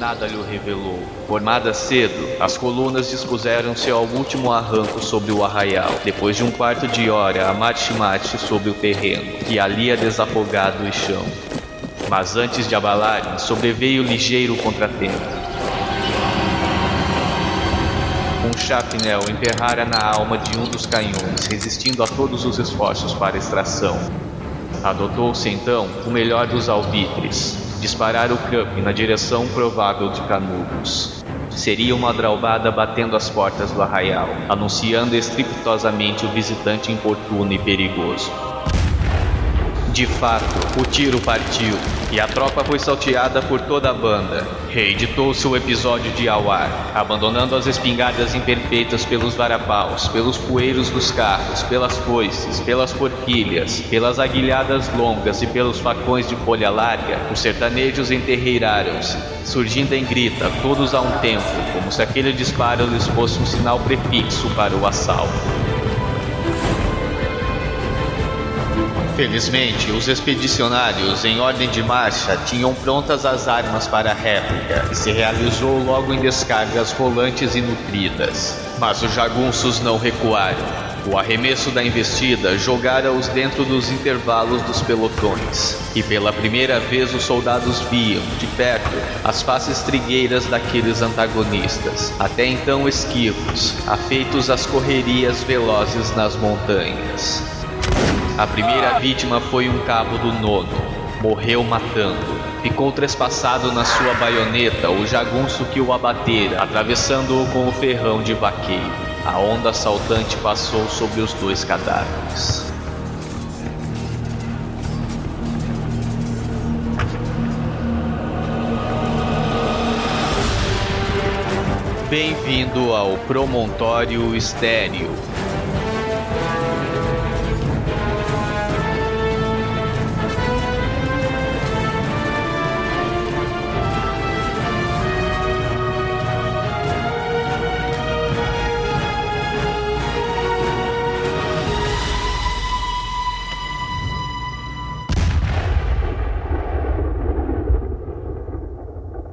nada lhe revelou. Formada cedo, as colunas dispuseram-se ao último arranco sobre o arraial, depois de um quarto de hora a marche-marche sobre o terreno, que ali é desafogado e chão. Mas antes de abalarem, sobreveio ligeiro contratempo. Um chapinel emperrara na alma de um dos canhões, resistindo a todos os esforços para extração. Adotou-se então o melhor dos alvitres, disparar o camp na direção provável de Canudos. Seria uma draubada batendo as portas do arraial, anunciando estrepitosamente o visitante importuno e perigoso. De fato, o tiro partiu e a tropa foi salteada por toda a banda. Reeditou-se o episódio de Awar, abandonando as espingardas imperfeitas pelos varapaus, pelos poeiros dos carros, pelas foices, pelas forquilhas, pelas aguilhadas longas e pelos facões de folha larga. Os sertanejos enterreiraram-se, surgindo em grita, todos a um tempo, como se aquele disparo lhes fosse um sinal prefixo para o assalto. Felizmente, os expedicionários, em ordem de marcha, tinham prontas as armas para a réplica e se realizou logo em descargas rolantes e nutridas. Mas os jagunços não recuaram. O arremesso da investida jogara-os dentro dos intervalos dos pelotões, e pela primeira vez os soldados viam, de perto, as faces trigueiras daqueles antagonistas, até então esquivos, afeitos às correrias velozes nas montanhas. A primeira vítima foi um cabo do nono. Morreu matando. Ficou trespassado na sua baioneta o jagunço que o abatera, atravessando-o com o ferrão de vaqueiro. A onda assaltante passou sobre os dois cadáveres. Bem-vindo ao Promontório Estéreo.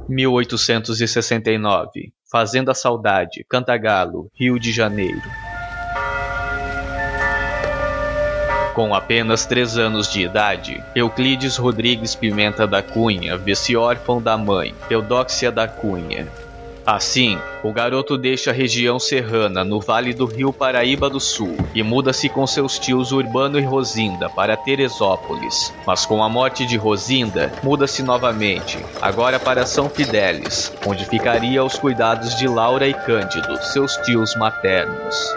1869 Fazenda Saudade, Cantagalo, Rio de Janeiro. Com apenas três anos de idade, Euclides Rodrigues Pimenta da Cunha vê-se órfão da mãe, Eudóxia da Cunha, Assim, o garoto deixa a região serrana no vale do rio Paraíba do Sul e muda-se com seus tios Urbano e Rosinda para Teresópolis. Mas com a morte de Rosinda, muda-se novamente, agora para São Fidélis, onde ficaria aos cuidados de Laura e Cândido, seus tios maternos.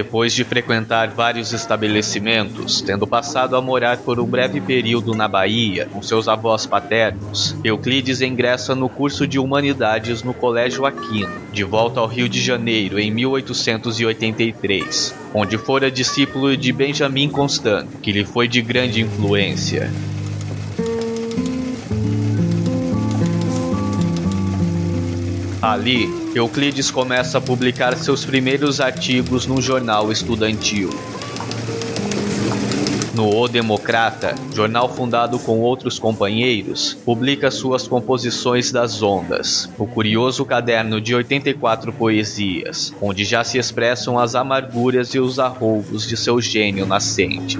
Depois de frequentar vários estabelecimentos, tendo passado a morar por um breve período na Bahia com seus avós paternos, Euclides ingressa no curso de Humanidades no Colégio Aquino, de volta ao Rio de Janeiro em 1883, onde fora discípulo de Benjamin Constant, que lhe foi de grande influência. Ali, Euclides começa a publicar seus primeiros artigos num jornal estudantil. No O Democrata, jornal fundado com outros companheiros, publica suas composições das ondas, o curioso caderno de 84 poesias, onde já se expressam as amarguras e os arroubos de seu gênio nascente.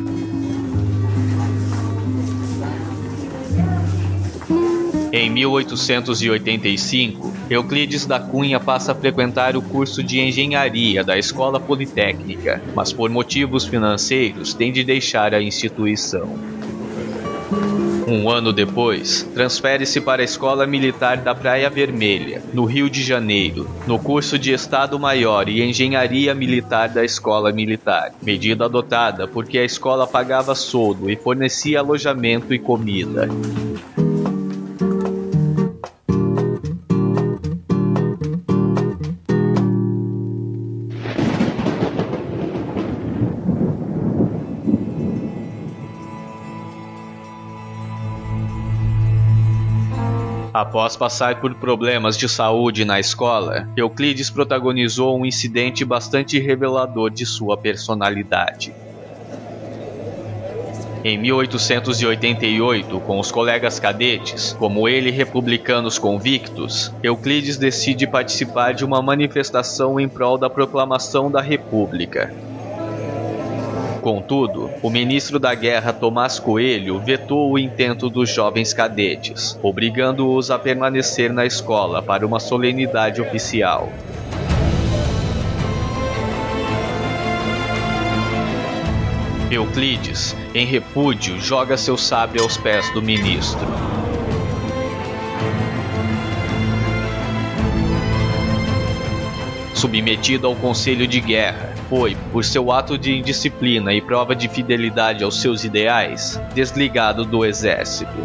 Em 1885, Euclides da Cunha passa a frequentar o curso de engenharia da Escola Politécnica, mas por motivos financeiros tem de deixar a instituição. Um ano depois, transfere-se para a Escola Militar da Praia Vermelha, no Rio de Janeiro, no curso de Estado Maior e Engenharia Militar da Escola Militar, medida adotada porque a escola pagava soldo e fornecia alojamento e comida. Após passar por problemas de saúde na escola, Euclides protagonizou um incidente bastante revelador de sua personalidade. Em 1888, com os colegas cadetes, como ele republicanos convictos, Euclides decide participar de uma manifestação em prol da proclamação da República. Contudo, o ministro da Guerra Tomás Coelho vetou o intento dos jovens cadetes, obrigando-os a permanecer na escola para uma solenidade oficial. Euclides, em repúdio, joga seu sábio aos pés do ministro. Submetido ao conselho de guerra, foi, por seu ato de indisciplina e prova de fidelidade aos seus ideais, desligado do exército.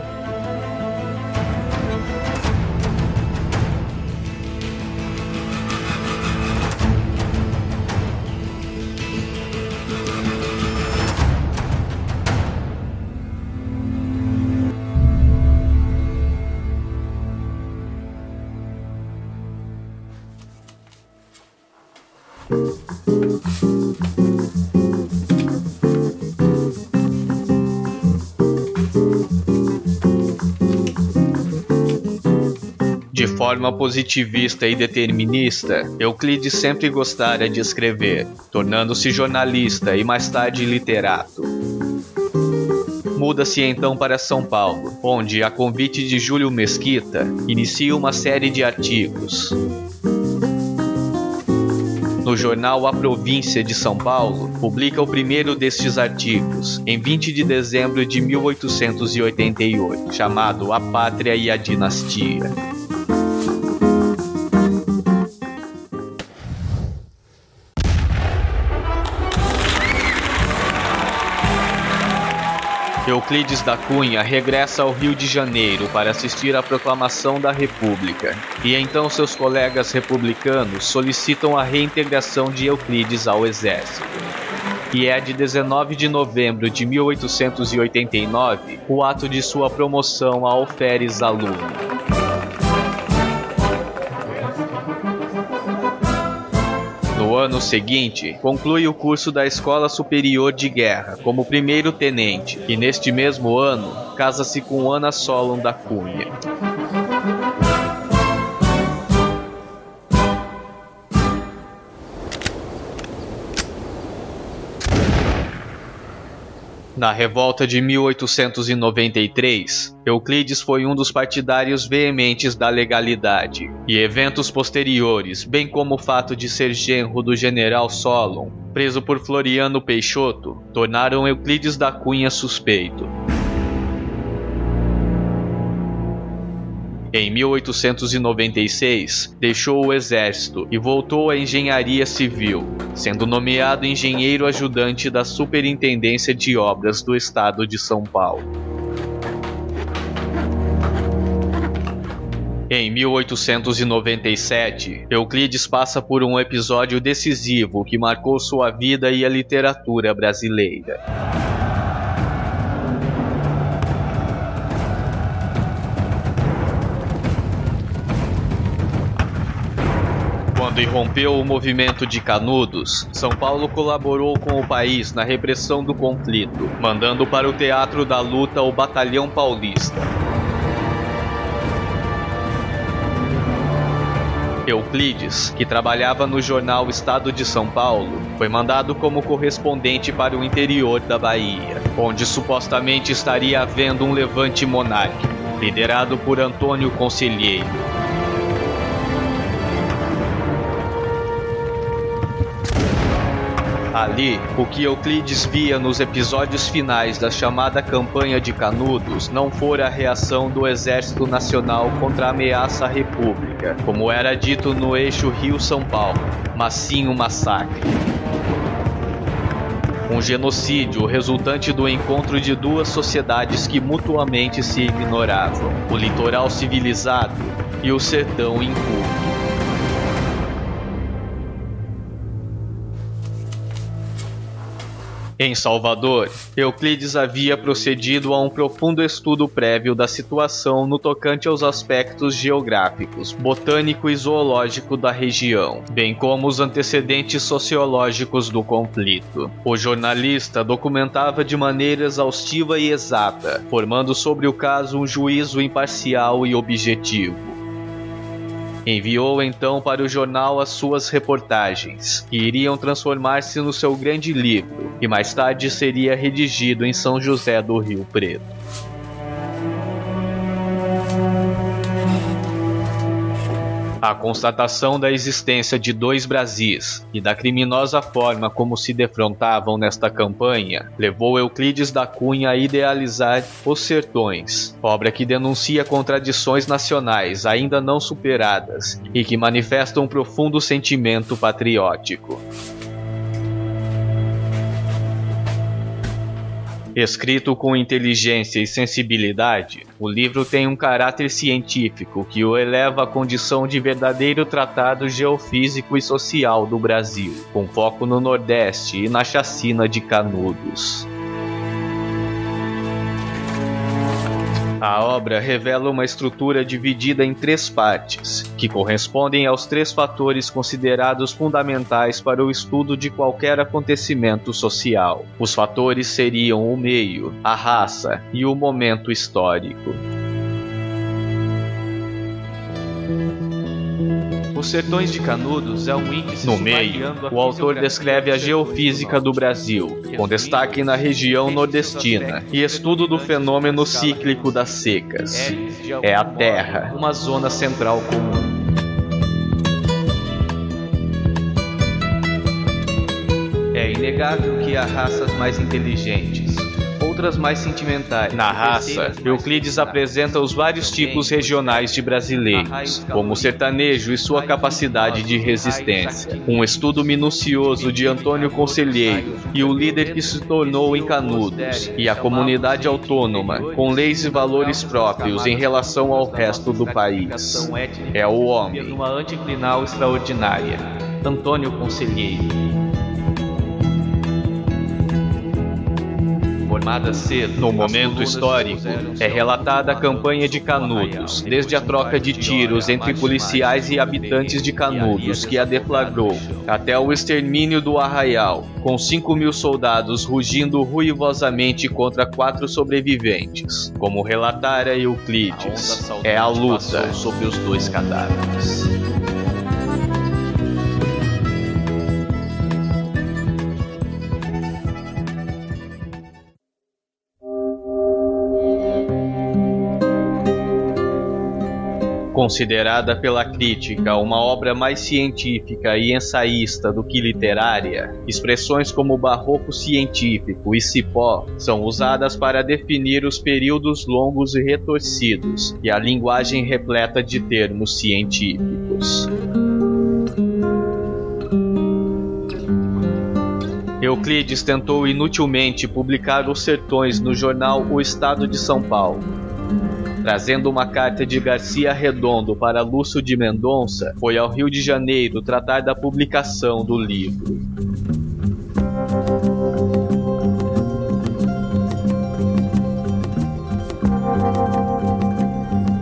Forma positivista e determinista, Euclides sempre gostara de escrever, tornando-se jornalista e mais tarde literato. Muda-se então para São Paulo, onde, a convite de Júlio Mesquita, inicia uma série de artigos. No jornal A Província de São Paulo, publica o primeiro destes artigos, em 20 de dezembro de 1888, chamado A Pátria e a Dinastia. Euclides da Cunha regressa ao Rio de Janeiro para assistir à proclamação da República, e então seus colegas republicanos solicitam a reintegração de Euclides ao exército. E é de 19 de novembro de 1889 o ato de sua promoção a alferes aluno. Ano seguinte, conclui o curso da Escola Superior de Guerra como primeiro tenente e neste mesmo ano casa-se com Ana Solon da Cunha. Na revolta de 1893, Euclides foi um dos partidários veementes da legalidade, e eventos posteriores, bem como o fato de ser genro do general Solon, preso por Floriano Peixoto, tornaram Euclides da Cunha suspeito. Em 1896, deixou o exército e voltou à engenharia civil, sendo nomeado engenheiro ajudante da Superintendência de Obras do Estado de São Paulo. Em 1897, Euclides passa por um episódio decisivo que marcou sua vida e a literatura brasileira. Quando irrompeu o movimento de Canudos, São Paulo colaborou com o país na repressão do conflito, mandando para o teatro da luta o Batalhão Paulista. Euclides, que trabalhava no jornal Estado de São Paulo, foi mandado como correspondente para o interior da Bahia, onde supostamente estaria havendo um levante monárquico, liderado por Antônio Conselheiro. Ali, o que Euclides via nos episódios finais da chamada Campanha de Canudos não fora a reação do Exército Nacional contra a ameaça à República, como era dito no eixo Rio-São Paulo, mas sim um massacre. Um genocídio resultante do encontro de duas sociedades que mutuamente se ignoravam: o litoral civilizado e o sertão inculto. Em Salvador, Euclides havia procedido a um profundo estudo prévio da situação no tocante aos aspectos geográficos, botânico e zoológico da região, bem como os antecedentes sociológicos do conflito. O jornalista documentava de maneira exaustiva e exata, formando sobre o caso um juízo imparcial e objetivo. Enviou então para o jornal as suas reportagens, que iriam transformar-se no seu grande livro, que mais tarde seria redigido em São José do Rio Preto. A constatação da existência de dois Brasis e da criminosa forma como se defrontavam nesta campanha levou Euclides da Cunha a idealizar Os Sertões, obra que denuncia contradições nacionais ainda não superadas e que manifesta um profundo sentimento patriótico. Escrito com inteligência e sensibilidade, o livro tem um caráter científico que o eleva à condição de verdadeiro tratado geofísico e social do Brasil, com foco no Nordeste e na chacina de Canudos. A obra revela uma estrutura dividida em três partes, que correspondem aos três fatores considerados fundamentais para o estudo de qualquer acontecimento social. Os fatores seriam o meio, a raça e o momento histórico. Os Sertões de Canudos é um índice No meio, o autor descreve a geofísica do Brasil, com destaque na região nordestina, e estudo do fenômeno cíclico das secas. É a Terra, uma zona central comum. É inegável que há raças mais inteligentes, outras mais sentimentais. Na raça, Euclides apresenta os vários tipos regionais de brasileiros, como o sertanejo e sua capacidade de resistência. Um estudo minucioso de Antônio Conselheiro e o líder que se tornou em Canudos, e a comunidade autônoma, com leis e valores próprios em relação ao resto do país. É o homem. Numa anticlinal extraordinária. Antônio Conselheiro. Cedo, no momento histórico, é relatada a campanha de Canudos, desde a troca de tiros entre policiais e habitantes de Canudos que a deflagrou, até o extermínio do arraial, com 5 mil soldados rugindo ruivosamente contra quatro sobreviventes. Como relatara Euclides, é a luta sobre os dois cadáveres. Considerada pela crítica uma obra mais científica e ensaísta do que literária, expressões como barroco científico e cipó são usadas para definir os períodos longos e retorcidos e a linguagem repleta de termos científicos. Euclides tentou inutilmente publicar Os Sertões no jornal O Estado de São Paulo trazendo uma carta de Garcia Redondo para Lúcio de Mendonça, foi ao Rio de Janeiro tratar da publicação do livro.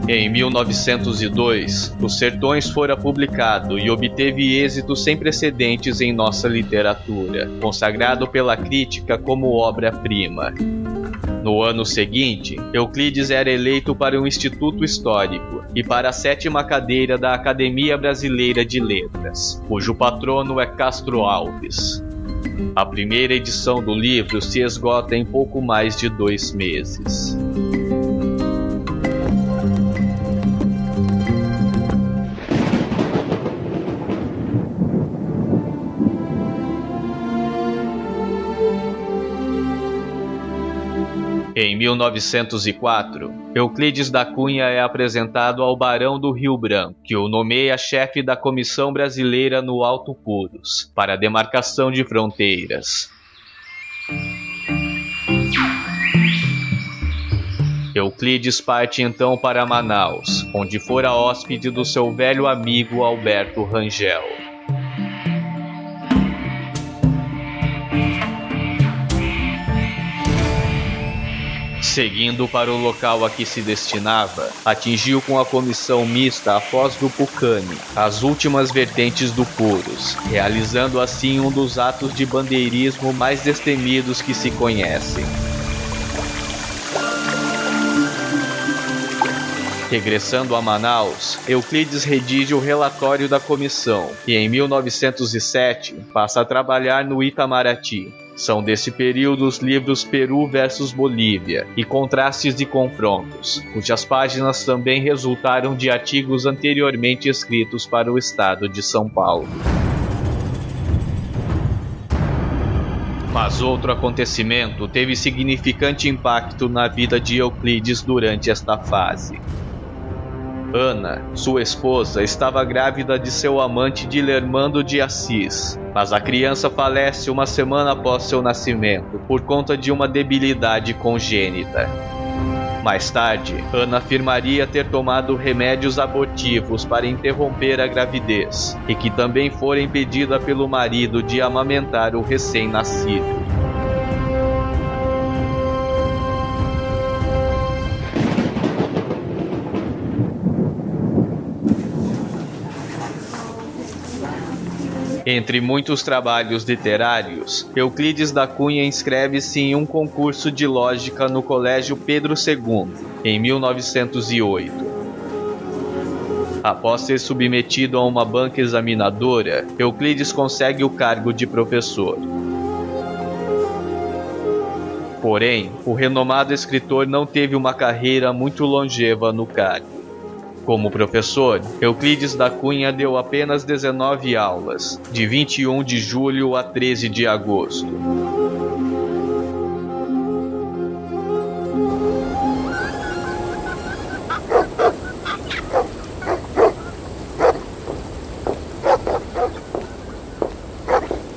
Em 1902, Os Sertões fora publicado e obteve êxitos sem precedentes em nossa literatura, consagrado pela crítica como obra-prima. No ano seguinte, Euclides era eleito para um instituto histórico e para a sétima cadeira da Academia Brasileira de Letras, cujo patrono é Castro Alves. A primeira edição do livro se esgota em pouco mais de dois meses. Em 1904, Euclides da Cunha é apresentado ao Barão do Rio Branco, que o nomeia chefe da Comissão Brasileira no Alto Puros, para a demarcação de fronteiras. Euclides parte então para Manaus, onde fora hóspede do seu velho amigo Alberto Rangel. Seguindo para o local a que se destinava, atingiu com a comissão mista a foz do Pucane, as últimas vertentes do Purus, realizando assim um dos atos de bandeirismo mais destemidos que se conhecem. Regressando a Manaus, Euclides redige o relatório da comissão e, em 1907, passa a trabalhar no Itamaraty. São desse período os livros Peru versus Bolívia e Contrastes e Confrontos, cujas páginas também resultaram de artigos anteriormente escritos para o estado de São Paulo. Mas outro acontecimento teve significante impacto na vida de Euclides durante esta fase. Ana, sua esposa, estava grávida de seu amante Dilermando de Assis, mas a criança falece uma semana após seu nascimento por conta de uma debilidade congênita. Mais tarde, Ana afirmaria ter tomado remédios abortivos para interromper a gravidez e que também fora impedida pelo marido de amamentar o recém-nascido. Entre muitos trabalhos literários, Euclides da Cunha inscreve-se em um concurso de lógica no Colégio Pedro II, em 1908. Após ser submetido a uma banca examinadora, Euclides consegue o cargo de professor. Porém, o renomado escritor não teve uma carreira muito longeva no cargo. Como professor, Euclides da Cunha deu apenas 19 aulas, de 21 de julho a 13 de agosto.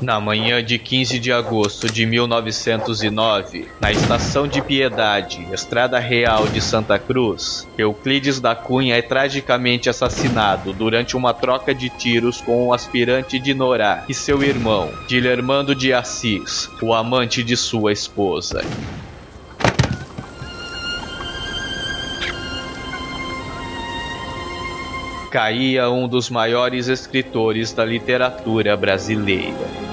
Na manhã de 15 de agosto de 1909, na estação de Piedade, Estrada Real de Santa Cruz, Euclides da Cunha é tragicamente assassinado durante uma troca de tiros com o aspirante de Norá e seu irmão, Dilermando de Assis, o amante de sua esposa. caía um dos maiores escritores da literatura brasileira.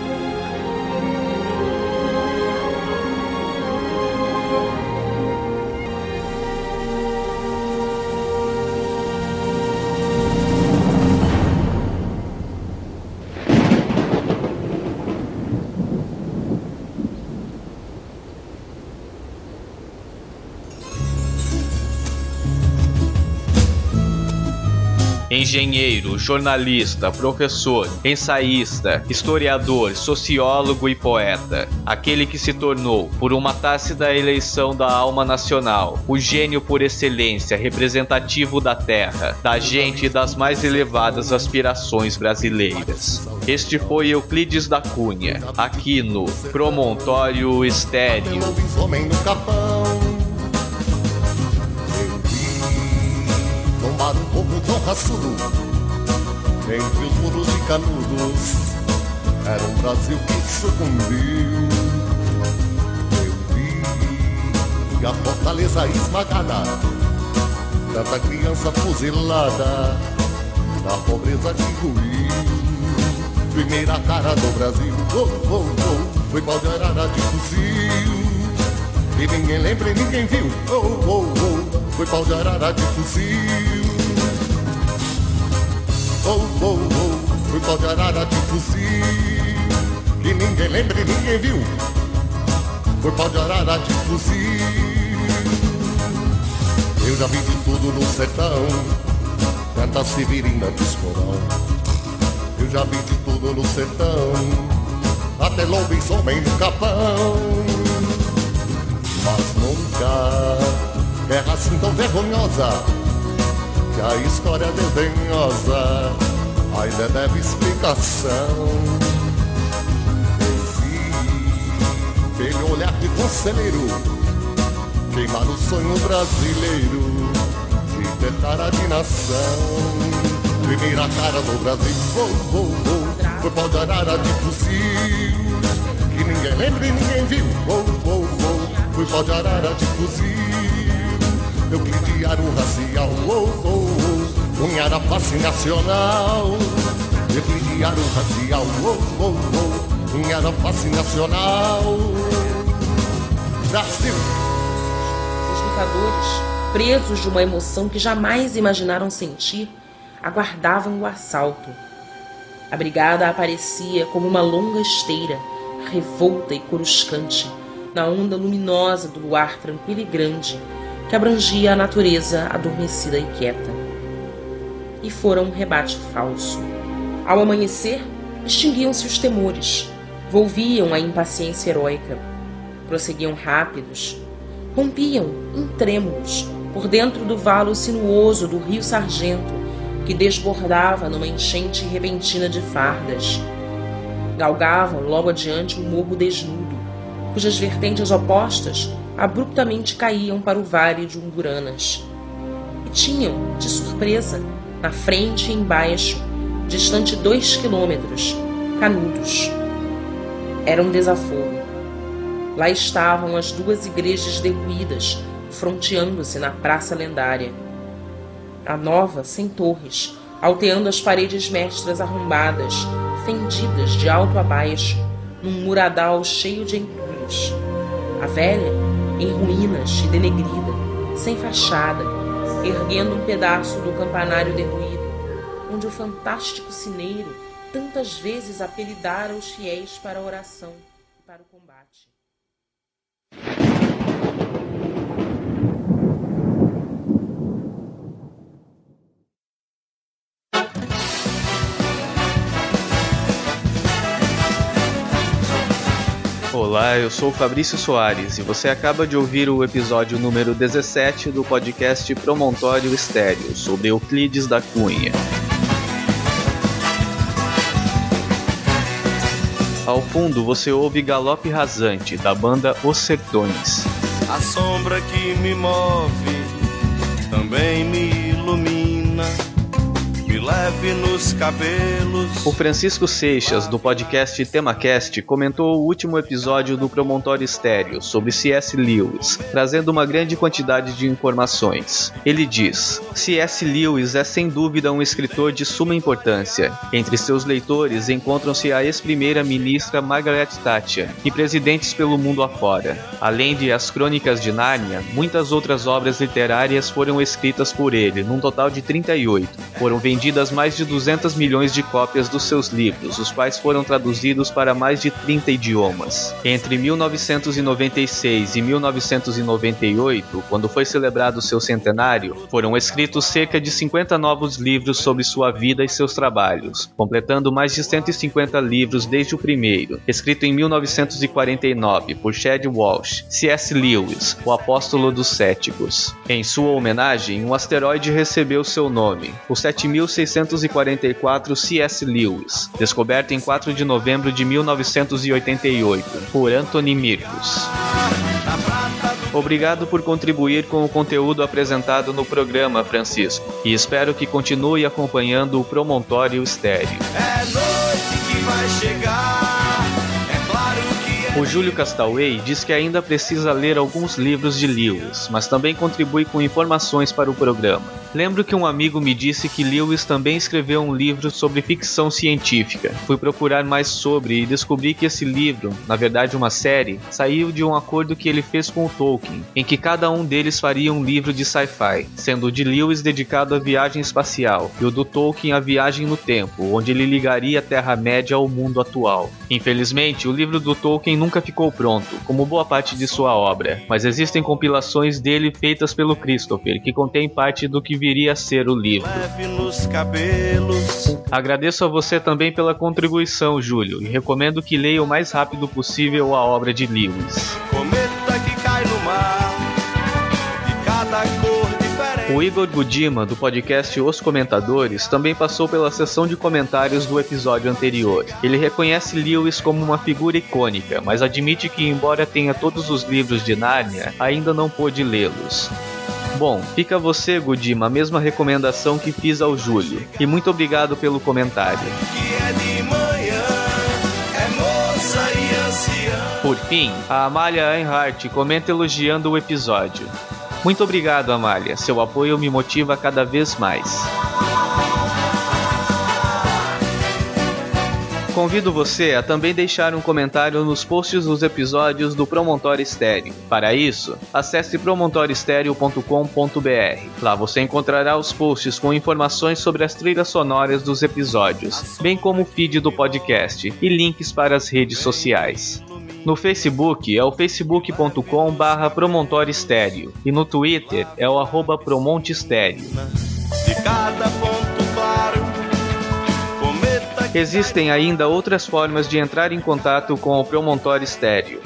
Engenheiro, jornalista, professor, ensaísta, historiador, sociólogo e poeta. Aquele que se tornou, por uma tácita eleição da alma nacional, o gênio por excelência representativo da terra, da gente e das mais elevadas aspirações brasileiras. Este foi Euclides da Cunha, aqui no Promontório Estéreo. Entre os muros e canudos Era um Brasil que sucumbiu. Eu vi a fortaleza esmagada Tanta criança fuzilada Na pobreza que ruiu. Primeira cara do Brasil oh, oh, oh, Foi pau de de fuzil. E ninguém lembra e ninguém viu oh, oh, oh, Foi pau de arara de fuzil oh, oh, oh, foi pau de arara de fuzil, que ninguém lembra e ninguém viu, foi pau de arara de fuzil. Eu já vi de tudo no sertão, canta severina de esporão. Eu já vi de tudo no sertão, até lobisomem no capão. Mas nunca guerra assim tão vergonhosa que a história desdenhosa ainda deve explicação. Esse velho olhar de conselheiro queimar o sonho brasileiro de ter cara de nação. Primeira cara do Brasil, oh, oh, oh, foi pau de arara de fuzil que ninguém lembra e ninguém viu. Oh, oh, oh, foi pau de arara de fuzil Euclidiário racial, oh, oh, oh, unha da face nacional. Euclidiário racial, oh, oh, oh, unha da face nacional. Brasil! Os lutadores, presos de uma emoção que jamais imaginaram sentir, aguardavam o assalto. A brigada aparecia como uma longa esteira, revolta e coruscante, na onda luminosa do luar tranquilo e grande que abrangia a natureza adormecida e quieta. E fora um rebate falso. Ao amanhecer, extinguiam-se os temores, volviam a impaciência heróica, prosseguiam rápidos, rompiam em trêmulos por dentro do valo sinuoso do rio Sargento, que desbordava numa enchente repentina de fardas. Galgavam logo adiante um morro desnudo, cujas vertentes opostas abruptamente caíam para o vale de Umburanas. E tinham, de surpresa, na frente e embaixo, distante dois quilômetros, canudos. Era um desafogo. Lá estavam as duas igrejas derruídas, fronteando-se na praça lendária. A nova, sem torres, alteando as paredes mestras arrombadas, fendidas de alto a baixo, num muradal cheio de entulhos. A velha, em ruínas e denegrida, sem fachada, erguendo um pedaço do campanário derruído, onde o fantástico sineiro tantas vezes apelidara os fiéis para a oração e para o combate. Olá, eu sou Fabrício Soares e você acaba de ouvir o episódio número 17 do podcast Promontório Estéreo sobre Euclides da Cunha. Ao fundo você ouve Galope Rasante, da banda Os Sertões. A sombra que me move também me leve nos cabelos. O Francisco Seixas, do podcast TemaCast, comentou o último episódio do Promontório Estéreo sobre C.S. Lewis, trazendo uma grande quantidade de informações. Ele diz: C.S. Lewis é sem dúvida um escritor de suma importância. Entre seus leitores encontram-se a ex-primeira-ministra Margaret Thatcher e presidentes pelo mundo afora. Além de As Crônicas de Nárnia, muitas outras obras literárias foram escritas por ele, num total de 38. Foram vendidas vendidas mais de 200 milhões de cópias dos seus livros, os quais foram traduzidos para mais de 30 idiomas. Entre 1996 e 1998, quando foi celebrado seu centenário, foram escritos cerca de 50 novos livros sobre sua vida e seus trabalhos, completando mais de 150 livros desde o primeiro, escrito em 1949 por Chad Walsh, C.S. Lewis, o apóstolo dos céticos. Em sua homenagem, um asteroide recebeu seu nome, o 7600 1644 C.S. Lewis, descoberto em 4 de novembro de 1988 por Anthony Mirkus. Obrigado por contribuir com o conteúdo apresentado no programa, Francisco, e espero que continue acompanhando o Promontório Estéreo. É noite que vai chegar. O Júlio Castaway diz que ainda precisa ler alguns livros de Lewis, mas também contribui com informações para o programa. Lembro que um amigo me disse que Lewis também escreveu um livro sobre ficção científica. Fui procurar mais sobre e descobri que esse livro, na verdade uma série, saiu de um acordo que ele fez com o Tolkien, em que cada um deles faria um livro de sci-fi, sendo o de Lewis dedicado à viagem espacial e o do Tolkien à viagem no tempo, onde ele ligaria a Terra-média ao mundo atual. Infelizmente, o livro do Tolkien nunca ficou pronto, como boa parte de sua obra, mas existem compilações dele feitas pelo Christopher, que contém parte do que viria a ser o livro. Agradeço a você também pela contribuição, Júlio, e recomendo que leia o mais rápido possível a obra de Lewis. O Igor Gudima, do podcast Os Comentadores, também passou pela sessão de comentários do episódio anterior. Ele reconhece Lewis como uma figura icônica, mas admite que, embora tenha todos os livros de Nárnia, ainda não pôde lê-los. Bom, fica você, Gudima, a mesma recomendação que fiz ao Júlio. E muito obrigado pelo comentário. Por fim, a Amália Einhart comenta elogiando o episódio. Muito obrigado, Amália. Seu apoio me motiva cada vez mais. Convido você a também deixar um comentário nos posts dos episódios do Promontório Estéreo. Para isso, acesse promontorioestereo.com.br. Lá você encontrará os posts com informações sobre as trilhas sonoras dos episódios, bem como o feed do podcast e links para as redes sociais. No Facebook é o facebook.com barra e no Twitter é o arroba promontestéreo. Existem ainda outras formas de entrar em contato com o Promontório Estéreo.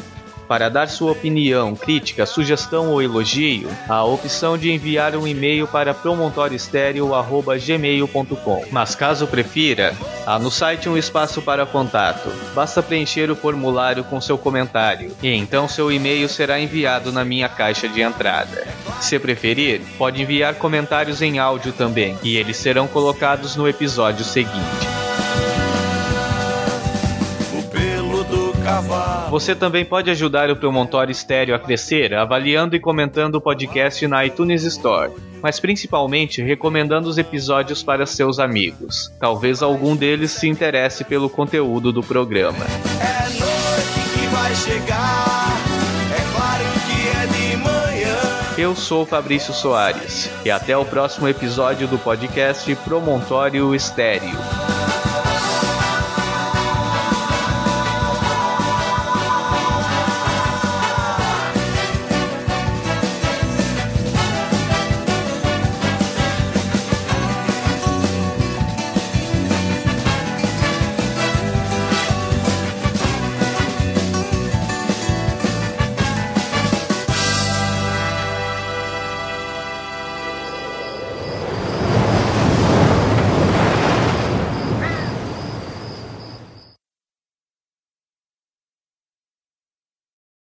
Para dar sua opinião, crítica, sugestão ou elogio, a opção de enviar um e-mail para promontorioestereo.gmail.com. Mas caso prefira, há no site um espaço para contato. Basta preencher o formulário com seu comentário, e então seu e-mail será enviado na minha caixa de entrada. Se preferir, pode enviar comentários em áudio também, e eles serão colocados no episódio seguinte. Você também pode ajudar o Promontório Estéreo a crescer avaliando e comentando o podcast na iTunes Store, mas principalmente recomendando os episódios para seus amigos. Talvez algum deles se interesse pelo conteúdo do programa. É noite que vai chegar, é claro que é de manhã. Eu sou Fabrício Soares e até o próximo episódio do podcast Promontório Estéreo.